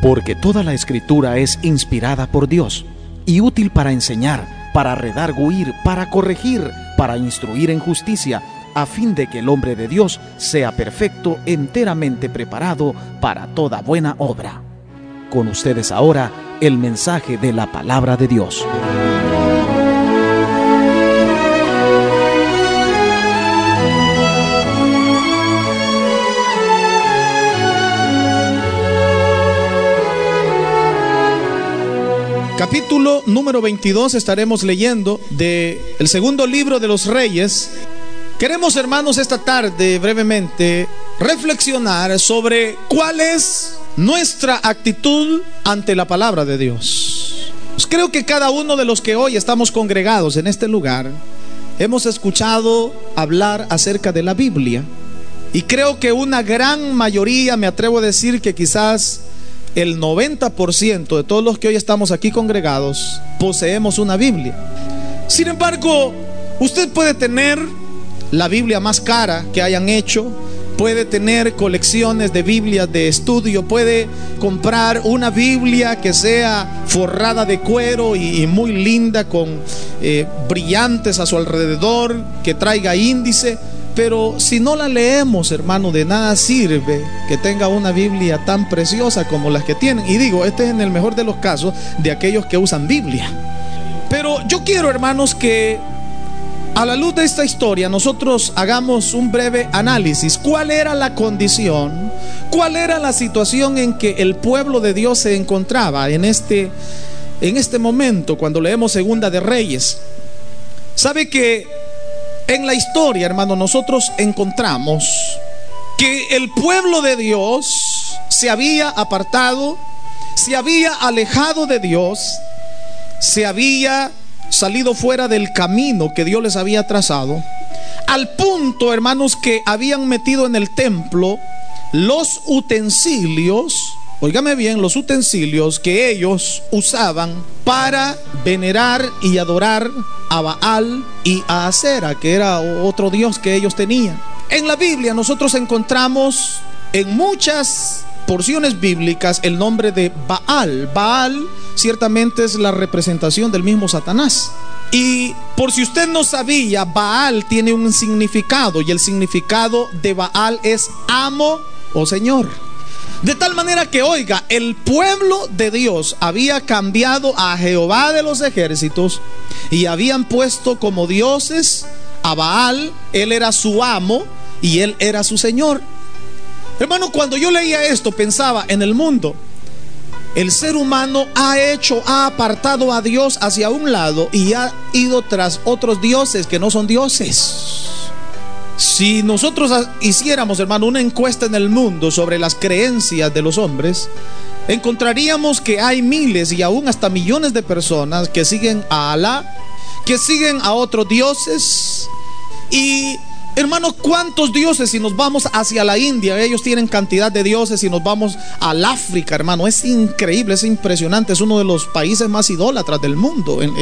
Porque toda la escritura es inspirada por Dios y útil para enseñar, para redarguir, para corregir, para instruir en justicia, a fin de que el hombre de Dios sea perfecto, enteramente preparado para toda buena obra. Con ustedes ahora el mensaje de la palabra de Dios. Capítulo número 22 estaremos leyendo de el segundo libro de los Reyes. Queremos, hermanos, esta tarde brevemente reflexionar sobre cuál es nuestra actitud ante la palabra de Dios. Pues creo que cada uno de los que hoy estamos congregados en este lugar hemos escuchado hablar acerca de la Biblia. Y creo que una gran mayoría, me atrevo a decir que quizás el 90% de todos los que hoy estamos aquí congregados poseemos una Biblia. Sin embargo, usted puede tener la Biblia más cara que hayan hecho, puede tener colecciones de Biblias de estudio, puede comprar una Biblia que sea forrada de cuero y, muy linda con eh, brillantes a su alrededor, que traiga índice. Pero si no la leemos, hermano, de nada sirve que tenga una Biblia tan preciosa como las que tienen. Y digo, este es en el mejor de los casos de aquellos que usan Biblia. Pero yo quiero, hermanos, que a la luz de esta historia nosotros hagamos un breve análisis. ¿Cuál era la condición? ¿Cuál era la situación en que el pueblo de Dios se encontraba en este, en este momento cuando leemos Segunda de Reyes? ¿Sabe que en la historia, hermano, nosotros encontramos que el pueblo de Dios se había apartado, se había alejado de Dios, se había salido fuera del camino que Dios les había trazado, al punto, hermanos, que habían metido en el templo los utensilios, oígame bien, los utensilios que ellos usaban para venerar y adorar a Baal y a Acera, que era otro dios que ellos tenían. En la Biblia nosotros encontramos en muchas porciones bíblicas el nombre de Baal. Baal ciertamente es la representación del mismo Satanás. Y por si usted no sabía, Baal tiene un significado y el significado de Baal es amo o señor. De tal manera que, oiga, el pueblo de Dios había cambiado a Jehová de los ejércitos y habían puesto como dioses a Baal, él era su amo y él era su señor. Hermano, cuando yo leía esto pensaba en el mundo. El ser humano ha hecho, ha apartado a Dios hacia un lado y ha ido tras otros dioses que no son dioses. Si nosotros hiciéramos, hermano, una encuesta en el mundo sobre las creencias de los hombres, encontraríamos que hay miles y aún hasta millones de personas que siguen a Alá, que siguen a otros dioses y Hermanos, ¿cuántos dioses si nos vamos hacia la India? Ellos tienen cantidad de dioses y nos vamos al África, hermano. Es increíble, es impresionante. Es uno de los países más idólatras del mundo. En,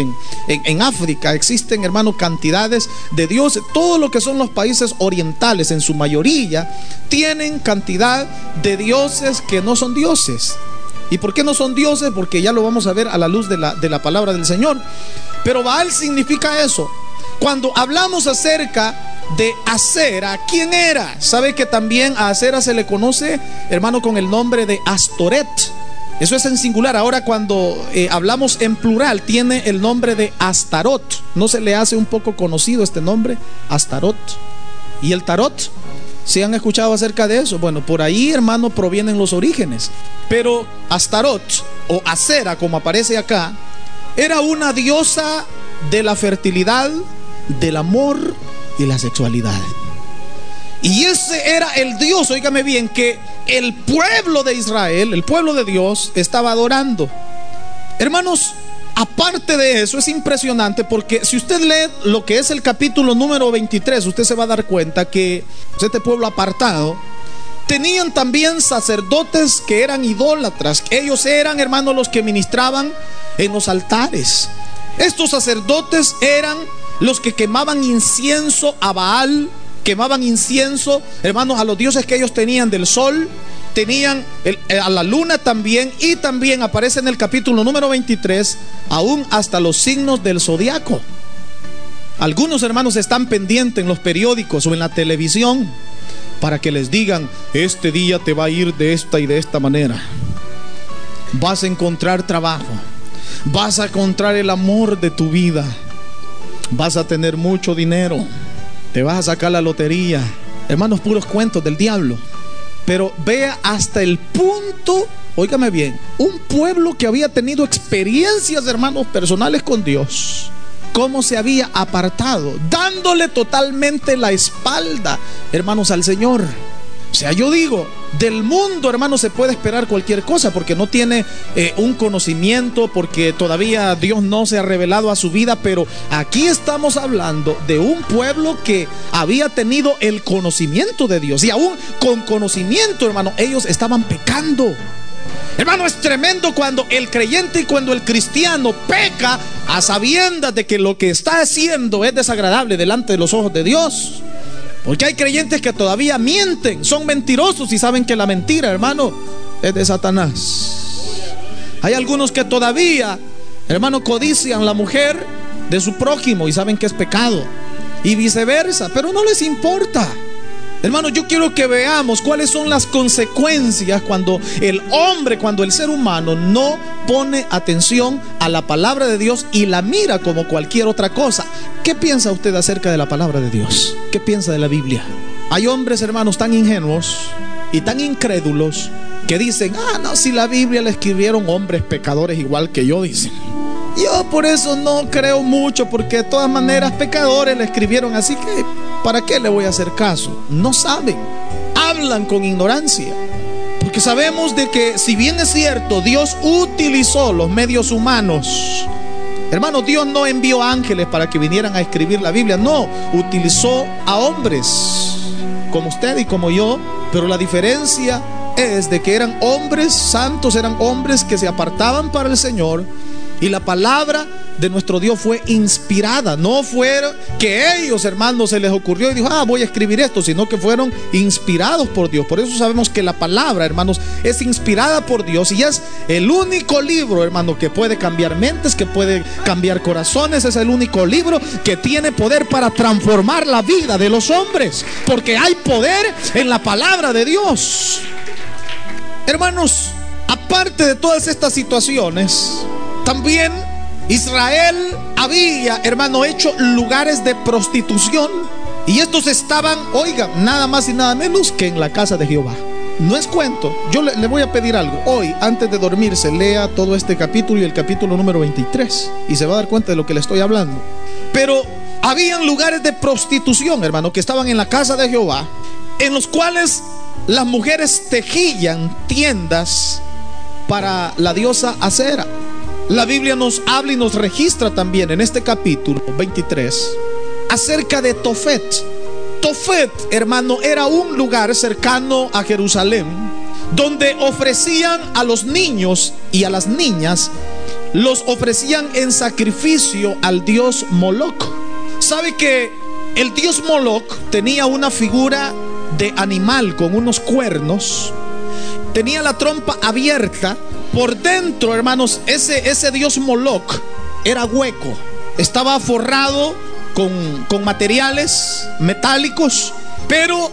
en, África existen, hermano, cantidades de dioses. Todo lo que son los países orientales, en su mayoría, tienen cantidad de dioses que no son dioses. ¿Y por qué no son dioses? Porque ya lo vamos a ver a la luz de la, de la palabra del Señor. Pero Baal significa eso. Cuando hablamos acerca de Acera, ¿quién era? ¿Sabe que también a Acera se le conoce, hermano, con el nombre de Astoret? Eso es en singular. Ahora cuando eh, hablamos en plural, tiene el nombre de Astarot. ¿No se le hace un poco conocido este nombre? Astarot. ¿Y el tarot? ¿Se han escuchado acerca de eso? Bueno, por ahí, hermano, provienen los orígenes. Pero Astarot, o Acera, como aparece acá, era una diosa de la fertilidad, del amor y la sexualidad. Y ese era el Dios, oígame bien, que el pueblo de Israel, el pueblo de Dios, estaba adorando. Hermanos, aparte de eso, es impresionante porque si usted lee lo que es el capítulo número 23, usted se va a dar cuenta que este pueblo apartado tenían también sacerdotes que eran idólatras. Ellos eran, hermanos, los que ministraban en los altares. Estos sacerdotes eran los que quemaban incienso a Baal, quemaban incienso, hermanos, a los dioses que ellos tenían del sol, tenían eh, a la luna también y también aparece en el capítulo número 23 aún hasta los signos del zodiaco. Algunos hermanos están pendientes en los periódicos o en la televisión para que les digan, este día te va a ir de esta y de esta manera. Vas a encontrar trabajo, vas a encontrar el amor de tu vida, vas a tener mucho dinero, te vas a sacar la lotería. Hermanos, puros cuentos del diablo. Pero vea hasta el punto, óigame bien, un pueblo que había tenido experiencias, hermanos, personales con Dios cómo se había apartado, dándole totalmente la espalda, hermanos, al Señor. O sea, yo digo, del mundo, hermano, se puede esperar cualquier cosa porque no tiene eh, un conocimiento, porque todavía Dios no se ha revelado a su vida, pero aquí estamos hablando de un pueblo que había tenido el conocimiento de Dios y aún con conocimiento, hermano, ellos estaban pecando. Hermano, es tremendo cuando el creyente y cuando el cristiano peca a sabiendas de que lo que está haciendo es desagradable delante de los ojos de Dios. Porque hay creyentes que todavía mienten, son mentirosos y saben que la mentira, hermano, es de Satanás. Hay algunos que todavía, hermano, codician la mujer de su prójimo y saben que es pecado. Y viceversa, pero no les importa. Hermano, yo quiero que veamos cuáles son las consecuencias cuando el hombre, cuando el ser humano no pone atención a la palabra de Dios y la mira como cualquier otra cosa. ¿Qué piensa usted acerca de la palabra de Dios? ¿Qué piensa de la Biblia? Hay hombres, hermanos, tan ingenuos y tan incrédulos que dicen, ah, no, si la Biblia la escribieron hombres pecadores igual que yo, dicen. Yo por eso no creo mucho, porque de todas maneras pecadores le escribieron, así que ¿para qué le voy a hacer caso? No saben, hablan con ignorancia. Porque sabemos de que si bien es cierto, Dios utilizó los medios humanos. Hermano, Dios no envió ángeles para que vinieran a escribir la Biblia, no, utilizó a hombres como usted y como yo, pero la diferencia es de que eran hombres santos, eran hombres que se apartaban para el Señor y la palabra de nuestro Dios fue inspirada. No fue que ellos, hermanos, se les ocurrió y dijo, ah, voy a escribir esto, sino que fueron inspirados por Dios. Por eso sabemos que la palabra, hermanos, es inspirada por Dios y es el único libro, hermano, que puede cambiar mentes, que puede cambiar corazones. Es el único libro que tiene poder para transformar la vida de los hombres. Porque hay poder en la palabra de Dios. Hermanos, aparte de todas estas situaciones, también Israel había, hermano, hecho lugares de prostitución. Y estos estaban, oigan, nada más y nada menos que en la casa de Jehová. No es cuento. Yo le, voy a pedir algo. Hoy, antes de dormirse, lea todo este capítulo y el capítulo número 23. Y se va a dar cuenta de lo que le estoy hablando. Pero habían lugares de prostitución, hermano, que estaban en la casa de Jehová, en los cuales las mujeres tejían tiendas para la diosa Acera. La Biblia nos habla y nos registra también en este capítulo 23 acerca de Tofet. Tofet, hermano, era un lugar cercano a Jerusalén donde ofrecían a los niños y a las niñas, los ofrecían en sacrificio al dios Moloch. ¿Sabe que el dios Moloch tenía una figura de animal con unos cuernos? Tenía la trompa abierta por dentro, hermanos, ese, ese dios Moloch era hueco. Estaba forrado con, con materiales metálicos. Pero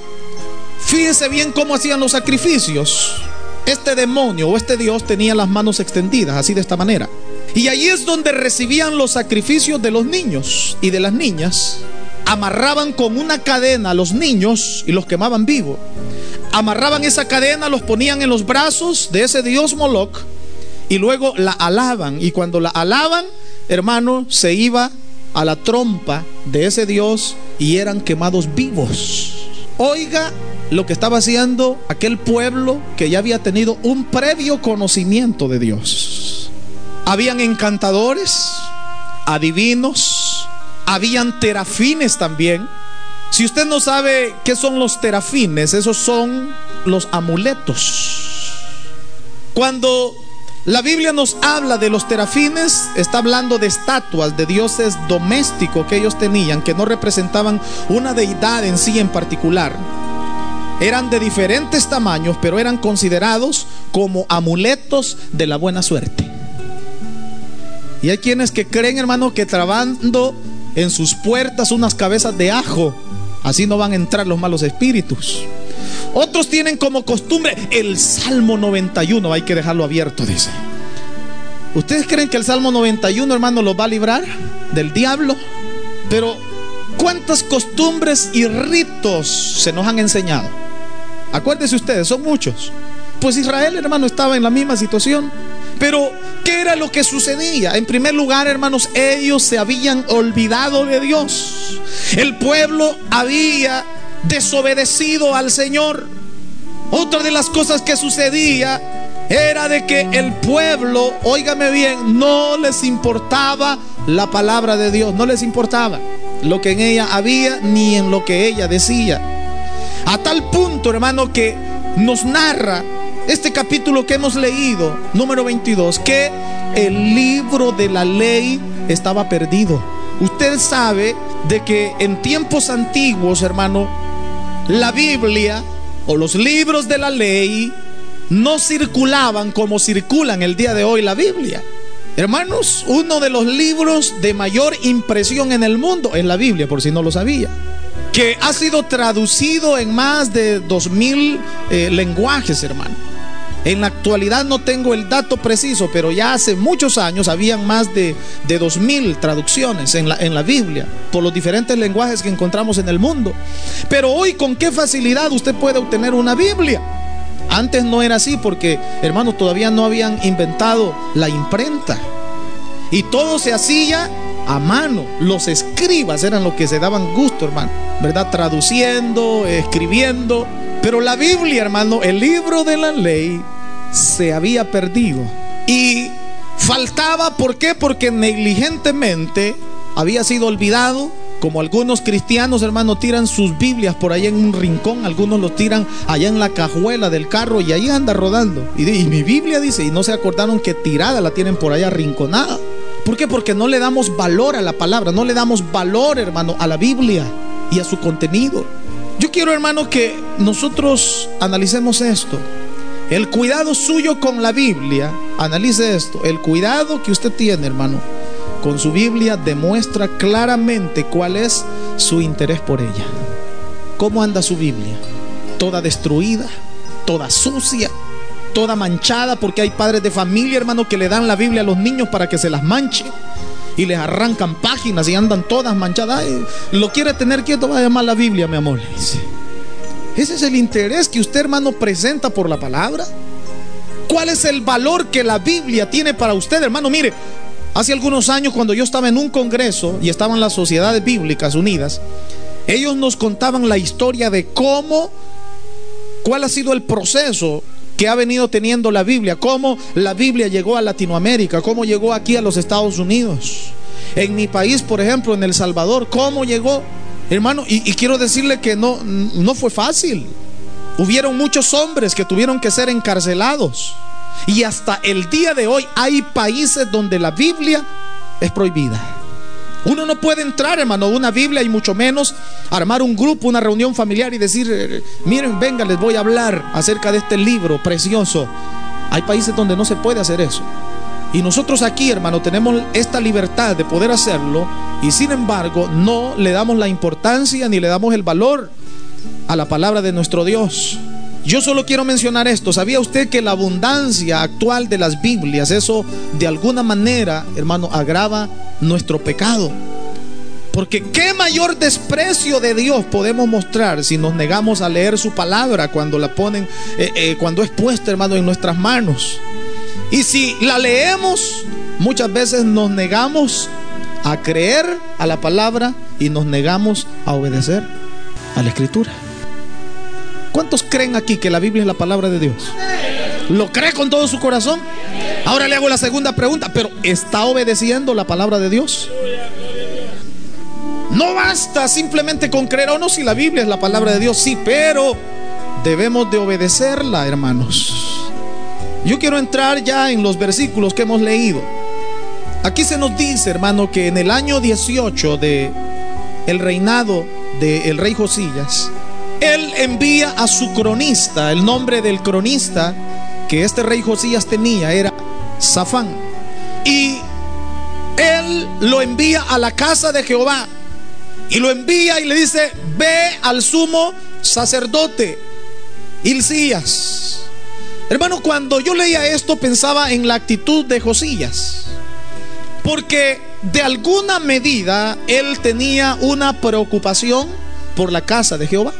fíjese bien cómo hacían los sacrificios. Este demonio o este dios tenía las manos extendidas, así de esta manera. Y allí es donde recibían los sacrificios de los niños y de las niñas. Amarraban con una cadena a los niños y los quemaban vivos. Amarraban esa cadena, los ponían en los brazos de ese dios Moloch y luego la alaban. Y cuando la alaban, hermano, se iba a la trompa de ese Dios y eran quemados vivos. Oiga lo que estaba haciendo aquel pueblo que ya había tenido un previo conocimiento de Dios. Habían encantadores, adivinos, habían terafines también. Si usted no sabe qué son los terafines, esos son los amuletos. Cuando la Biblia nos habla de los terafines, está hablando de estatuas de dioses domésticos que ellos tenían, que no representaban una deidad en sí en particular. Eran de diferentes tamaños, pero eran considerados como amuletos de la buena suerte. Y hay quienes que creen, hermano, que trabando en sus puertas unas cabezas de ajo, así no van a entrar los malos espíritus. Otros tienen como costumbre el Salmo 91, hay que dejarlo abierto, dice. ¿Ustedes creen que el Salmo 91, hermano, los va a librar del diablo? Pero, ¿cuántas costumbres y ritos se nos han enseñado? Acuérdense ustedes, son muchos. Pues Israel, hermano, estaba en la misma situación. Pero, ¿qué era lo que sucedía? En primer lugar, hermanos, ellos se habían olvidado de Dios. El pueblo había desobedecido al Señor. Otra de las cosas que sucedía era de que el pueblo, óigame bien, no les importaba la palabra de Dios, no les importaba lo que en ella había ni en lo que ella decía. A tal punto, hermano, que nos narra este capítulo que hemos leído, número 22, que el libro de la ley estaba perdido. Usted sabe de que en tiempos antiguos, hermano, la Biblia o los libros de la ley no circulaban como circulan el día de hoy la Biblia. Hermanos, uno de los libros de mayor impresión en el mundo es la Biblia, por si no lo sabía, que ha sido traducido en más de dos mil eh, lenguajes, hermano. En la actualidad no tengo el dato preciso, pero ya hace muchos años habían más de, de 2.000 traducciones en la, en la Biblia por los diferentes lenguajes que encontramos en el mundo. Pero hoy con qué facilidad usted puede obtener una Biblia. Antes no era así porque, hermanos, todavía no habían inventado la imprenta. Y todo se hacía a mano. Los escribas eran los que se daban gusto, hermano. ¿Verdad? Traduciendo, escribiendo. Pero la Biblia, hermano, el libro de la ley, se había perdido. Y faltaba, ¿por qué? Porque negligentemente había sido olvidado. Como algunos cristianos, hermano, tiran sus Biblias por allá en un rincón, algunos los tiran allá en la cajuela del carro y ahí anda rodando. Y, y mi Biblia dice, y no se acordaron que tirada la tienen por allá rinconada. ¿Por qué? Porque no le damos valor a la palabra, no le damos valor, hermano, a la Biblia y a su contenido. Yo quiero, hermano, que nosotros analicemos esto. El cuidado suyo con la Biblia, analice esto, el cuidado que usted tiene, hermano, con su Biblia demuestra claramente cuál es su interés por ella. ¿Cómo anda su Biblia? Toda destruida, toda sucia, toda manchada, porque hay padres de familia, hermano, que le dan la Biblia a los niños para que se las manche y les arrancan páginas y andan todas manchadas. Lo quiere tener quieto, va a llamar la Biblia, mi amor. Ese es el interés que usted, hermano, presenta por la palabra. ¿Cuál es el valor que la Biblia tiene para usted, hermano? Mire, hace algunos años cuando yo estaba en un congreso y estaban las sociedades bíblicas unidas, ellos nos contaban la historia de cómo, cuál ha sido el proceso que ha venido teniendo la Biblia, cómo la Biblia llegó a Latinoamérica, cómo llegó aquí a los Estados Unidos. En mi país, por ejemplo, en El Salvador, cómo llegó, hermano, y, y quiero decirle que no, no fue fácil. Hubieron muchos hombres que tuvieron que ser encarcelados. Y hasta el día de hoy hay países donde la Biblia es prohibida. Uno no puede entrar, hermano, una Biblia y mucho menos armar un grupo, una reunión familiar y decir, eh, miren, venga, les voy a hablar acerca de este libro precioso. Hay países donde no se puede hacer eso. Y nosotros aquí, hermano, tenemos esta libertad de poder hacerlo y sin embargo no le damos la importancia ni le damos el valor a la palabra de nuestro Dios. Yo solo quiero mencionar esto. ¿Sabía usted que la abundancia actual de las Biblias, eso de alguna manera, hermano, agrava nuestro pecado? Porque qué mayor desprecio de Dios podemos mostrar si nos negamos a leer su palabra cuando la ponen, eh, eh, cuando es puesta, hermano, en nuestras manos. Y si la leemos, muchas veces nos negamos a creer a la palabra y nos negamos a obedecer a la escritura. ¿Cuántos creen aquí que la Biblia es la palabra de Dios? ¿Lo cree con todo su corazón? Ahora le hago la segunda pregunta, pero ¿está obedeciendo la palabra de Dios? No basta simplemente con creer o no si la Biblia es la palabra de Dios, sí, pero debemos de obedecerla, hermanos. Yo quiero entrar ya en los versículos que hemos leído. Aquí se nos dice, hermano, que en el año 18 de el reinado del rey Josías, él envía a su cronista, el nombre del cronista que este rey Josías tenía era Safán. Y él lo envía a la casa de Jehová. Y lo envía y le dice, ve al sumo sacerdote, Hilcías. Hermano, cuando yo leía esto pensaba en la actitud de Josías. Porque de alguna medida él tenía una preocupación por la casa de Jehová.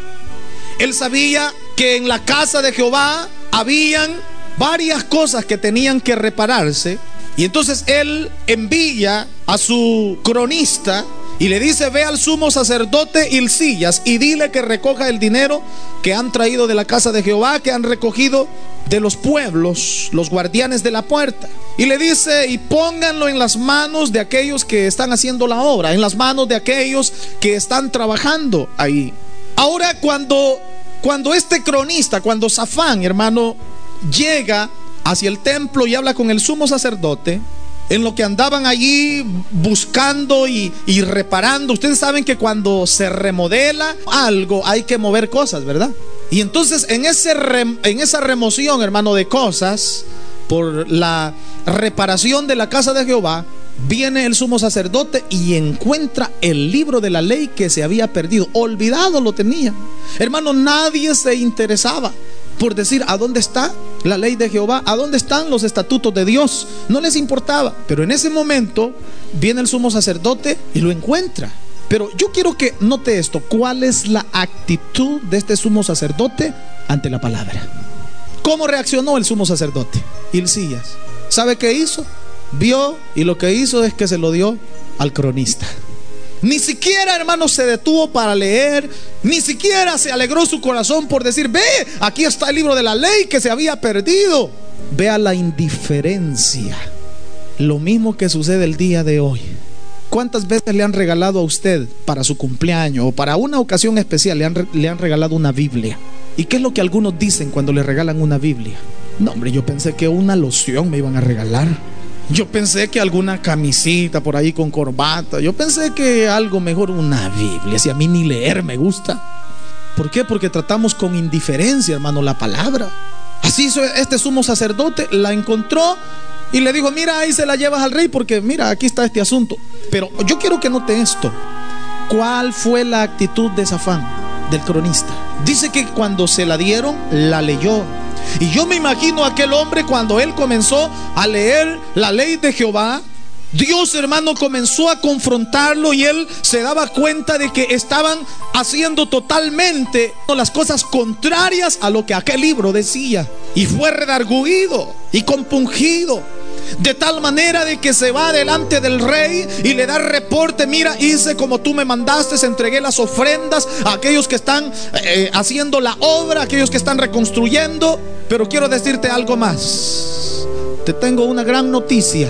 Él sabía que en la casa de Jehová habían varias cosas que tenían que repararse. Y entonces él envía a su cronista y le dice, ve al sumo sacerdote Hilcillas y dile que recoja el dinero que han traído de la casa de Jehová, que han recogido de los pueblos, los guardianes de la puerta. Y le dice, y pónganlo en las manos de aquellos que están haciendo la obra, en las manos de aquellos que están trabajando ahí. Ahora cuando, cuando este cronista, cuando Safán, hermano, llega hacia el templo y habla con el sumo sacerdote, en lo que andaban allí buscando y, reparando. Ustedes saben que cuando se remodela algo hay que mover cosas, ¿verdad? Y entonces en, ese en esa remoción, hermano, de cosas, por la reparación de la casa de Jehová, viene el sumo sacerdote y encuentra el libro de la ley que se había perdido. Olvidado lo tenía. Hermano, nadie se interesaba por decir a dónde está la ley de Jehová, a dónde están los estatutos de Dios. No les importaba. Pero en ese momento viene el sumo sacerdote y lo encuentra. Pero yo quiero que note esto. ¿Cuál es la actitud de este sumo sacerdote ante la palabra? ¿Cómo reaccionó el sumo sacerdote? Hilcías. ¿Sabe qué hizo? Vio y lo que hizo es que se lo dio al cronista. Ni siquiera, hermano, se detuvo para leer. Ni siquiera se alegró su corazón por decir, ve, aquí está el libro de la ley que se había perdido. Vea la indiferencia. Lo mismo que sucede el día de hoy. ¿Cuántas veces le han regalado a usted para su cumpleaños o para una ocasión especial le han, le han regalado una Biblia? ¿Y qué es lo que algunos dicen cuando le regalan una Biblia? No, hombre, yo pensé que una loción me iban a regalar. Yo pensé que alguna camisita por ahí con corbata. Yo pensé que algo mejor, una Biblia. Si a mí ni leer me gusta. ¿Por qué? Porque tratamos con indiferencia, hermano, la palabra. Así este sumo sacerdote, la encontró y le dijo, mira, ahí se la llevas al rey porque mira, aquí está este asunto. Pero yo quiero que note esto. ¿Cuál fue la actitud de Zafán, del cronista? Dice que cuando se la dieron, la leyó y yo me imagino a aquel hombre cuando él comenzó a leer la ley de Jehová. Dios hermano comenzó a confrontarlo y él se daba cuenta de que estaban haciendo totalmente las cosas contrarias a lo que aquel libro decía. Y fue redarguido y compungido. De tal manera de que se va delante del rey y le da reporte, mira, hice como tú me mandaste, entregué las ofrendas a aquellos que están eh, haciendo la obra, a aquellos que están reconstruyendo. Pero quiero decirte algo más. Te tengo una gran noticia.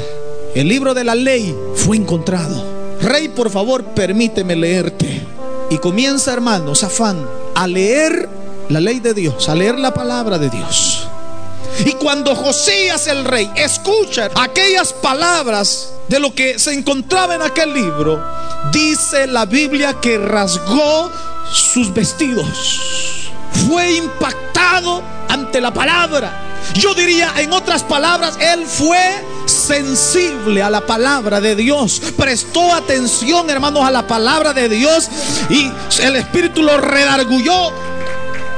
El libro de la ley fue encontrado. Rey, por favor, permíteme leerte. Y comienza, hermano, Zafán, a leer la ley de Dios, a leer la palabra de Dios. Y cuando Josías el rey escucha aquellas palabras de lo que se encontraba en aquel libro, dice la Biblia que rasgó sus vestidos. Fue impactado ante la palabra. Yo diría, en otras palabras, él fue sensible a la palabra de Dios. Prestó atención, hermanos, a la palabra de Dios y el Espíritu lo redargulló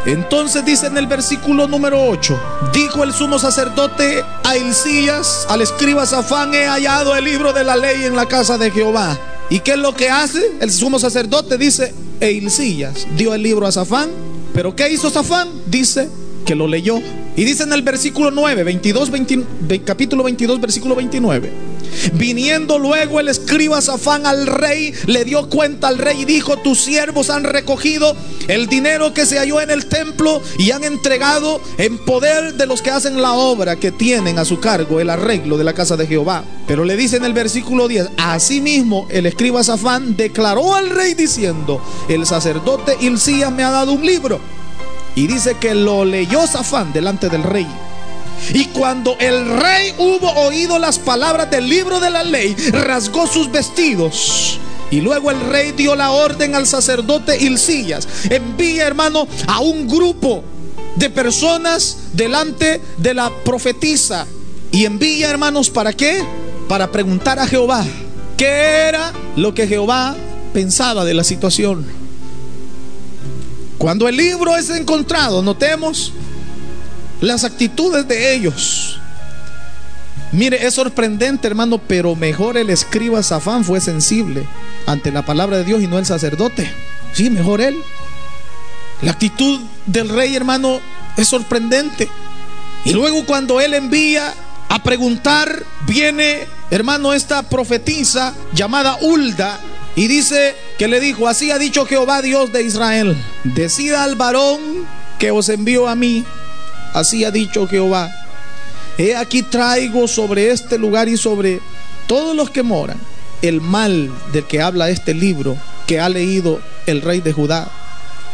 entonces dice en el versículo número 8, dijo el sumo sacerdote a Hilcías, al escriba Safán, he hallado el libro de la ley en la casa de Jehová. ¿Y qué es lo que hace? El sumo sacerdote dice, e Hilcías dio el libro a Safán, pero ¿qué hizo Safán? Dice que lo leyó. Y dice en el versículo 9, 22, capítulo 22, versículo 29. Viniendo luego el escriba Safán al rey, le dio cuenta al rey y dijo, tus siervos han recogido el dinero que se halló en el templo y han entregado en poder de los que hacen la obra que tienen a su cargo el arreglo de la casa de Jehová. Pero le dice en el versículo 10, asimismo el escriba Safán declaró al rey diciendo, el sacerdote Hilcías me ha dado un libro. Y dice que lo leyó Safán delante del rey. Y cuando el rey hubo oído las palabras del libro de la ley, rasgó sus vestidos. Y luego el rey dio la orden al sacerdote Hilcillas. Envía, hermano, a un grupo de personas delante de la profetisa. Y envía, hermanos, ¿para qué? Para preguntar a Jehová qué era lo que Jehová pensaba de la situación. Cuando el libro es encontrado, notemos las actitudes de ellos. Mire, es sorprendente, hermano, pero mejor el escriba Zafán fue sensible ante la palabra de Dios y no el sacerdote. Sí, mejor él. La actitud del rey, hermano, es sorprendente. Y luego cuando él envía a preguntar, viene, hermano, esta profetisa llamada Hulda y dice que le dijo, así ha dicho Jehová Dios de Israel, decida al varón que os envió a mí, así ha dicho Jehová, he aquí traigo sobre este lugar y sobre todos los que moran el mal del que habla este libro que ha leído el rey de Judá.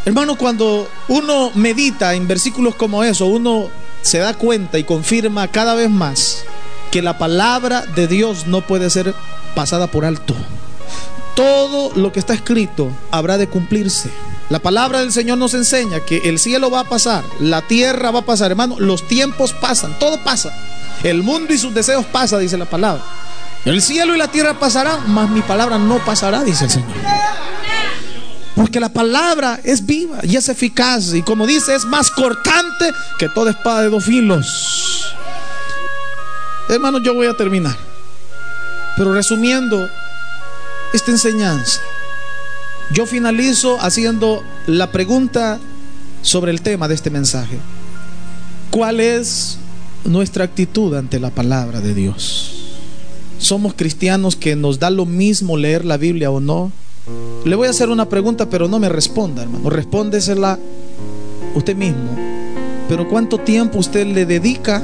Hermano, cuando uno medita en versículos como eso, uno se da cuenta y confirma cada vez más que la palabra de Dios no puede ser pasada por alto. Todo lo que está escrito habrá de cumplirse. La palabra del Señor nos enseña que el cielo va a pasar, la tierra va a pasar, hermano, los tiempos pasan, todo pasa. El mundo y sus deseos pasa, dice la palabra. El cielo y la tierra pasarán, mas mi palabra no pasará, dice el Señor. Porque la palabra es viva y es eficaz. Y como dice, es más cortante que toda espada de dos filos. Hermanos, yo voy a terminar. Pero resumiendo esta enseñanza, yo finalizo haciendo la pregunta sobre el tema de este mensaje. ¿Cuál es nuestra actitud ante la palabra de Dios? somos cristianos que nos da lo mismo leer la Biblia o no. Le voy a hacer una pregunta, pero no me responda, hermano. Respóndesela usted mismo. Pero ¿cuánto tiempo usted le dedica?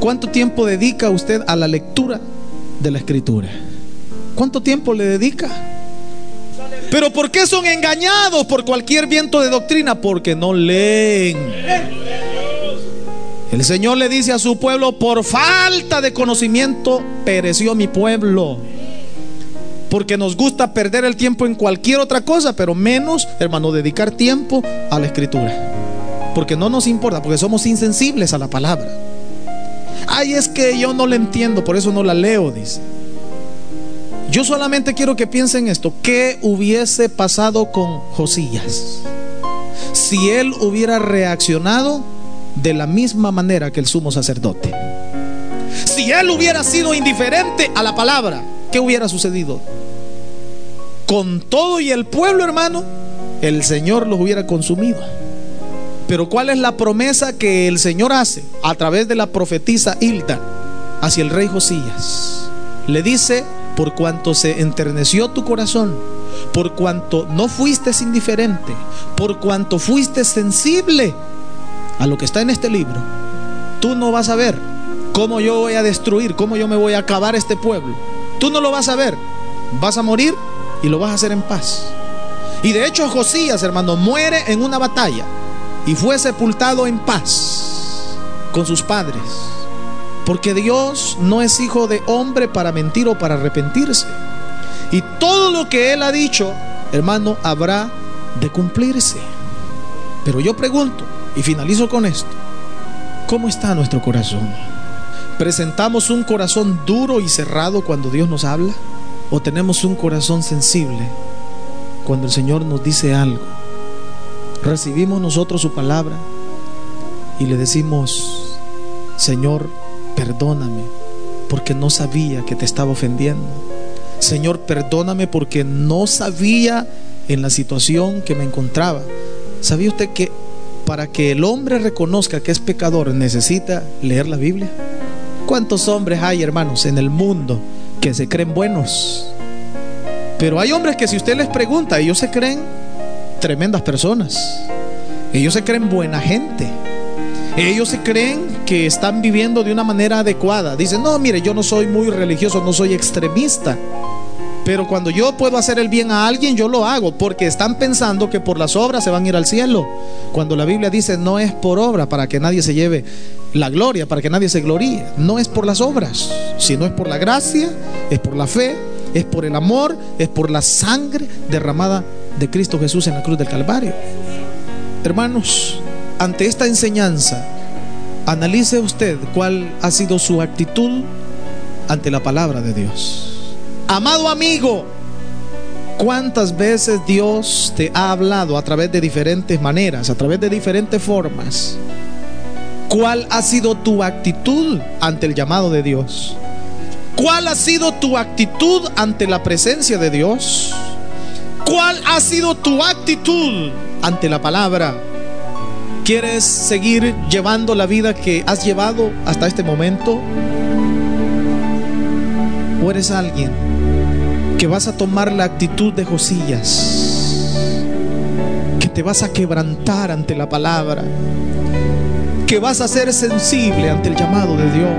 ¿Cuánto tiempo dedica usted a la lectura de la escritura? ¿Cuánto tiempo le dedica? Pero ¿por qué son engañados por cualquier viento de doctrina? Porque no leen. El Señor le dice a su pueblo, por falta de conocimiento pereció mi pueblo. Porque nos gusta perder el tiempo en cualquier otra cosa, pero menos, hermano, dedicar tiempo a la escritura. Porque no nos importa, porque somos insensibles a la palabra. Ay, es que yo no la entiendo, por eso no la leo, dice. Yo solamente quiero que piensen esto. ¿Qué hubiese pasado con Josías? Si él hubiera reaccionado de la misma manera que el sumo sacerdote. Si él hubiera sido indiferente a la palabra, ¿qué hubiera sucedido? Con todo y el pueblo, hermano, el Señor los hubiera consumido. Pero ¿cuál es la promesa que el Señor hace a través de la profetisa Hilda hacia el rey Josías? Le dice, por cuanto se enterneció tu corazón, por cuanto no fuiste indiferente, por cuanto fuiste sensible a lo que está en este libro, tú no vas a ver cómo yo voy a destruir, cómo yo me voy a acabar este pueblo. Tú no lo vas a ver. Vas a morir y lo vas a hacer en paz. Y de hecho Josías, hermano, muere en una batalla y fue sepultado en paz con sus padres. Porque Dios no es hijo de hombre para mentir o para arrepentirse. Y todo lo que Él ha dicho, hermano, habrá de cumplirse. Pero yo pregunto, y finalizo con esto. ¿Cómo está nuestro corazón? ¿Presentamos un corazón duro y cerrado cuando Dios nos habla? ¿O tenemos un corazón sensible cuando el Señor nos dice algo? Recibimos nosotros su palabra y le decimos, Señor, perdóname porque no sabía que te estaba ofendiendo. Señor, perdóname porque no sabía en la situación que me encontraba. ¿Sabía usted que para que el hombre reconozca que es pecador necesita leer la Biblia? ¿Cuántos hombres hay, hermanos, en el mundo que se creen buenos? Pero hay hombres que si usted les pregunta, ellos se creen tremendas personas. Ellos se creen buena gente. Ellos se creen que están viviendo de una manera adecuada. Dicen, no, mire, yo no soy muy religioso, no soy extremista. Pero cuando yo puedo hacer el bien a alguien, yo lo hago, porque están pensando que por las obras se van a ir al cielo. Cuando la Biblia dice no es por obra para que nadie se lleve la gloria, para que nadie se gloríe. No es por las obras, sino es por la gracia, es por la fe, es por el amor, es por la sangre derramada de Cristo Jesús en la cruz del Calvario. Hermanos, ante esta enseñanza, analice usted cuál ha sido su actitud ante la palabra de Dios. Amado amigo, ¿cuántas veces Dios te ha hablado a través de diferentes maneras, a través de diferentes formas? ¿Cuál ha sido tu actitud ante el llamado de Dios? ¿Cuál ha sido tu actitud ante la presencia de Dios? ¿Cuál ha sido tu actitud ante la palabra? ¿Quieres seguir llevando la vida que has llevado hasta este momento? ¿O eres alguien que vas a tomar la actitud de Josías? Que te vas a quebrantar ante la palabra? Que vas a ser sensible ante el llamado de Dios?